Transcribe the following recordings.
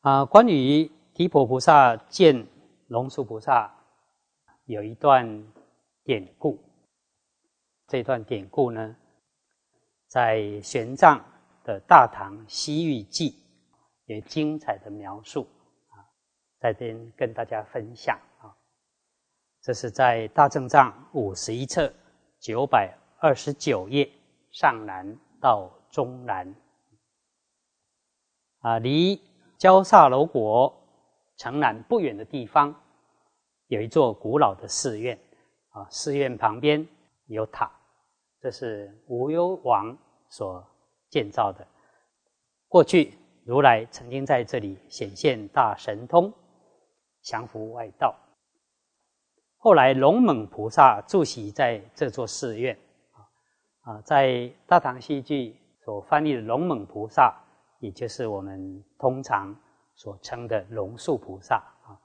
啊，关于提婆菩萨见龙树菩萨，有一段典故。这段典故呢，在玄奘的《大唐西域记》也精彩的描述啊，在这边跟大家分享啊。这是在《大正藏》五十一册九百二十九页上南到中南啊，离焦萨罗国城南不远的地方，有一座古老的寺院啊，寺院旁边有塔。这是无忧王所建造的。过去如来曾经在这里显现大神通，降伏外道。后来龙猛菩萨住席在这座寺院，啊啊，在《大唐戏剧》所翻译的龙猛菩萨，也就是我们通常所称的龙树菩萨啊，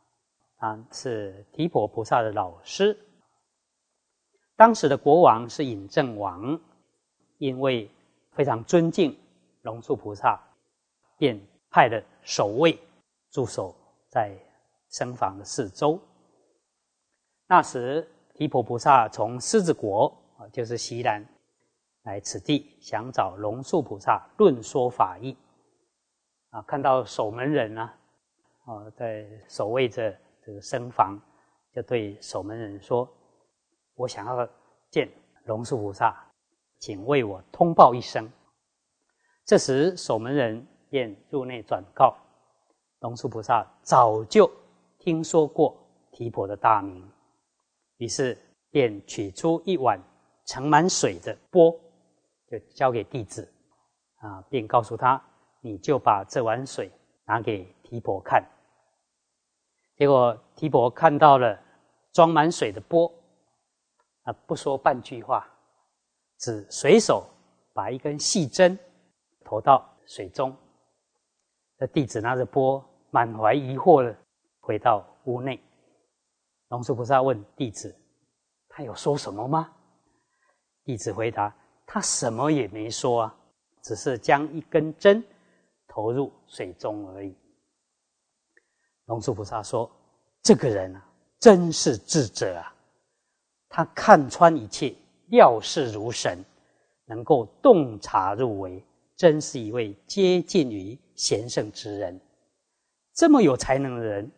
他是提婆菩萨的老师。当时的国王是尹正王，因为非常尊敬龙树菩萨，便派了守卫驻守在僧房的四周。那时提婆菩萨从狮子国啊，就是西南来此地，想找龙树菩萨论说法义。啊，看到守门人呢，啊，在守卫着这个僧房，就对守门人说。我想要见龙树菩萨，请为我通报一声。这时守门人便入内转告，龙树菩萨早就听说过提婆的大名，于是便取出一碗盛满水的钵，就交给弟子，啊，并告诉他：你就把这碗水拿给提婆看。结果提婆看到了装满水的钵。啊，不说半句话，只随手把一根细针投到水中。这弟子拿着钵，满怀疑惑的回到屋内。龙树菩萨问弟子：“他有说什么吗？”弟子回答：“他什么也没说啊，只是将一根针投入水中而已。”龙树菩萨说：“这个人啊，真是智者啊！”他看穿一切，料事如神，能够洞察入微，真是一位接近于贤圣之人。这么有才能的人，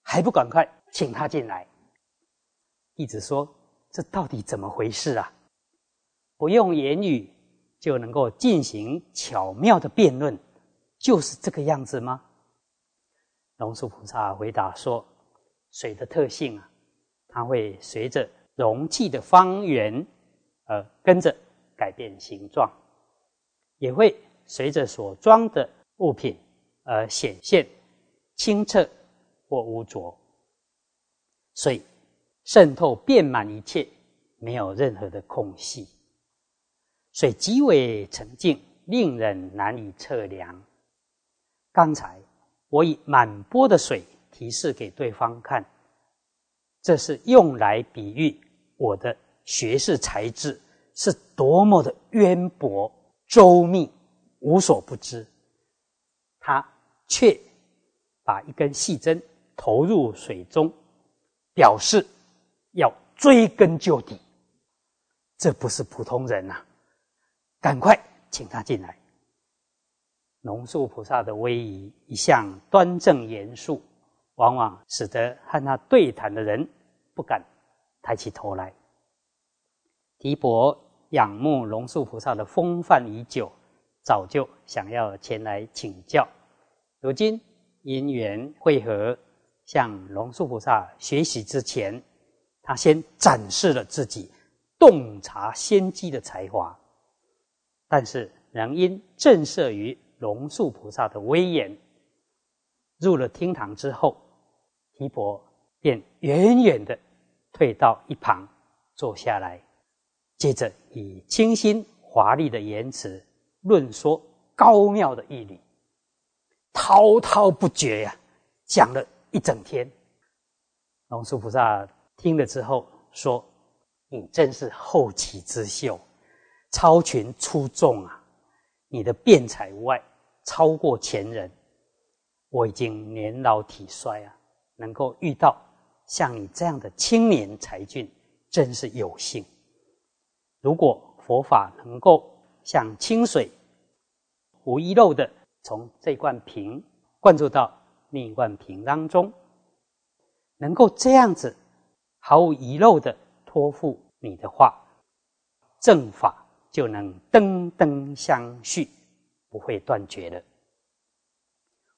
还不赶快请他进来？弟子说：“这到底怎么回事啊？不用言语就能够进行巧妙的辩论，就是这个样子吗？”龙树菩萨回答说：“水的特性啊，它会随着。”容器的方圆，而，跟着改变形状，也会随着所装的物品而显现清澈或污浊。水渗透遍满一切，没有任何的空隙。水极为沉静，令人难以测量。刚才我以满钵的水提示给对方看，这是用来比喻。我的学识才智是多么的渊博周密，无所不知。他却把一根细针投入水中，表示要追根究底。这不是普通人呐！赶快请他进来。龙树菩萨的威仪一向端正严肃，往往使得和他对谈的人不敢。抬起头来，提婆仰慕龙树菩萨的风范已久，早就想要前来请教。如今因缘会合，向龙树菩萨学习之前，他先展示了自己洞察先机的才华。但是仍因震慑于龙树菩萨的威严，入了厅堂之后，提婆便远远的。退到一旁坐下来，接着以清新华丽的言辞论说高妙的义理，滔滔不绝呀，讲了一整天。龙树菩萨听了之后说：“你真是后起之秀，超群出众啊！你的辩才无碍超过前人。我已经年老体衰啊，能够遇到像你这样的青年才俊，真是有幸。如果佛法能够像清水无遗漏的从这罐瓶灌注到另一罐瓶当中，能够这样子毫无遗漏的托付你的话，正法就能登登相续，不会断绝的。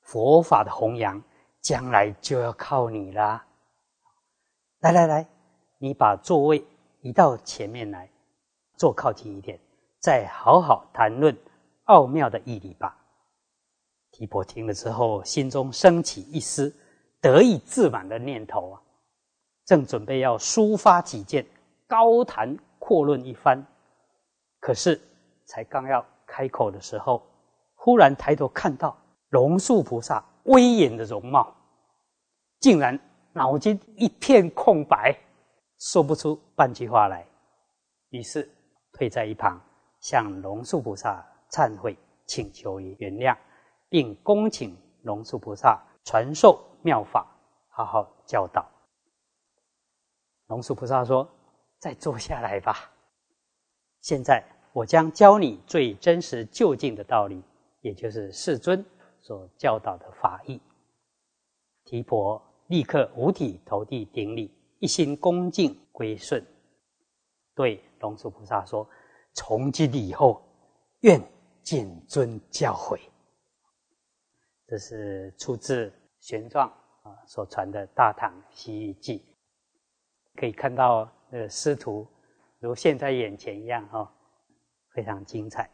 佛法的弘扬，将来就要靠你啦！来来来，你把座位移到前面来，坐靠近一点，再好好谈论奥妙的义理吧。提婆听了之后，心中升起一丝得意自满的念头啊，正准备要抒发己见，高谈阔论一番，可是才刚要开口的时候，忽然抬头看到。龙树菩萨威严的容貌，竟然脑筋一片空白，说不出半句话来。于是退在一旁，向龙树菩萨忏悔，请求原谅，并恭请龙树菩萨传授妙法，好好教导。龙树菩萨说：“再坐下来吧。现在我将教你最真实究竟的道理，也就是世尊。”所教导的法义，提婆立刻五体投地顶礼，一心恭敬归顺，对龙树菩萨说：“从今以后，愿谨遵教诲。”这是出自玄奘啊所传的《大唐西域记》，可以看到呃师徒如现在眼前一样哈，非常精彩。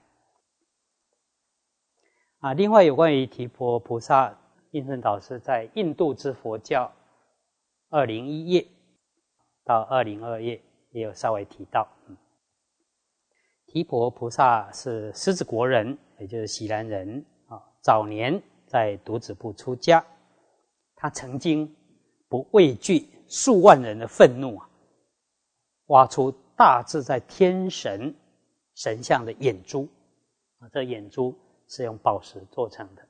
啊，另外有关于提婆菩萨，印顺导师在《印度之佛教》二零一页到二零二页也有稍微提到。提婆菩萨是狮子国人，也就是西兰人啊。早年在独子部出家，他曾经不畏惧数万人的愤怒啊，挖出大自在天神神像的眼珠啊，这眼珠。是用宝石做成的，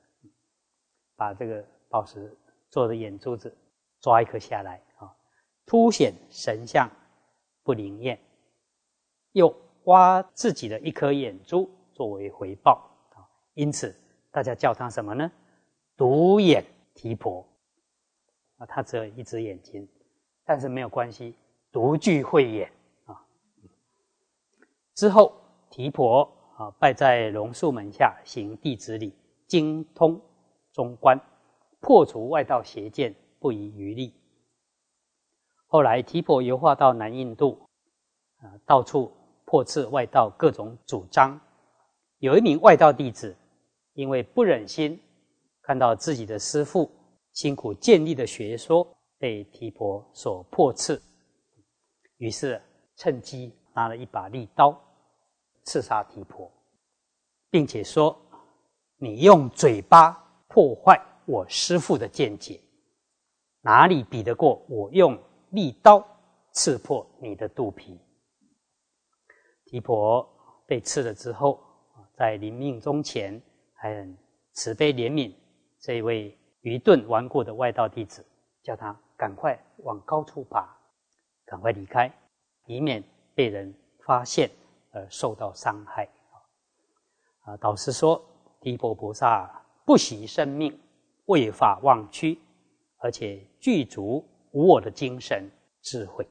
把这个宝石做的眼珠子抓一颗下来啊，凸显神像不灵验，又挖自己的一颗眼珠作为回报啊，因此大家叫他什么呢？独眼提婆啊，他只有一只眼睛，但是没有关系，独具慧眼啊。之后提婆。拜在龙树门下行弟子礼，精通中观，破除外道邪见，不遗余力。后来提婆游化到南印度，啊，到处破斥外道各种主张。有一名外道弟子，因为不忍心看到自己的师父辛苦建立的学说被提婆所破斥，于是趁机拿了一把利刀。刺杀提婆，并且说：“你用嘴巴破坏我师父的见解，哪里比得过我用利刀刺破你的肚皮？”提婆被刺了之后，在临命终前，还很慈悲怜悯这位愚钝顽固的外道弟子，叫他赶快往高处爬，赶快离开，以免被人发现。而受到伤害啊！导师说，提婆菩萨不惜生命，为法忘躯，而且具足无我的精神智慧，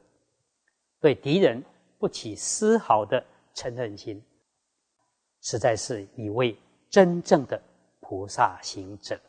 对敌人不起丝毫的嗔恨心，实在是一位真正的菩萨行者。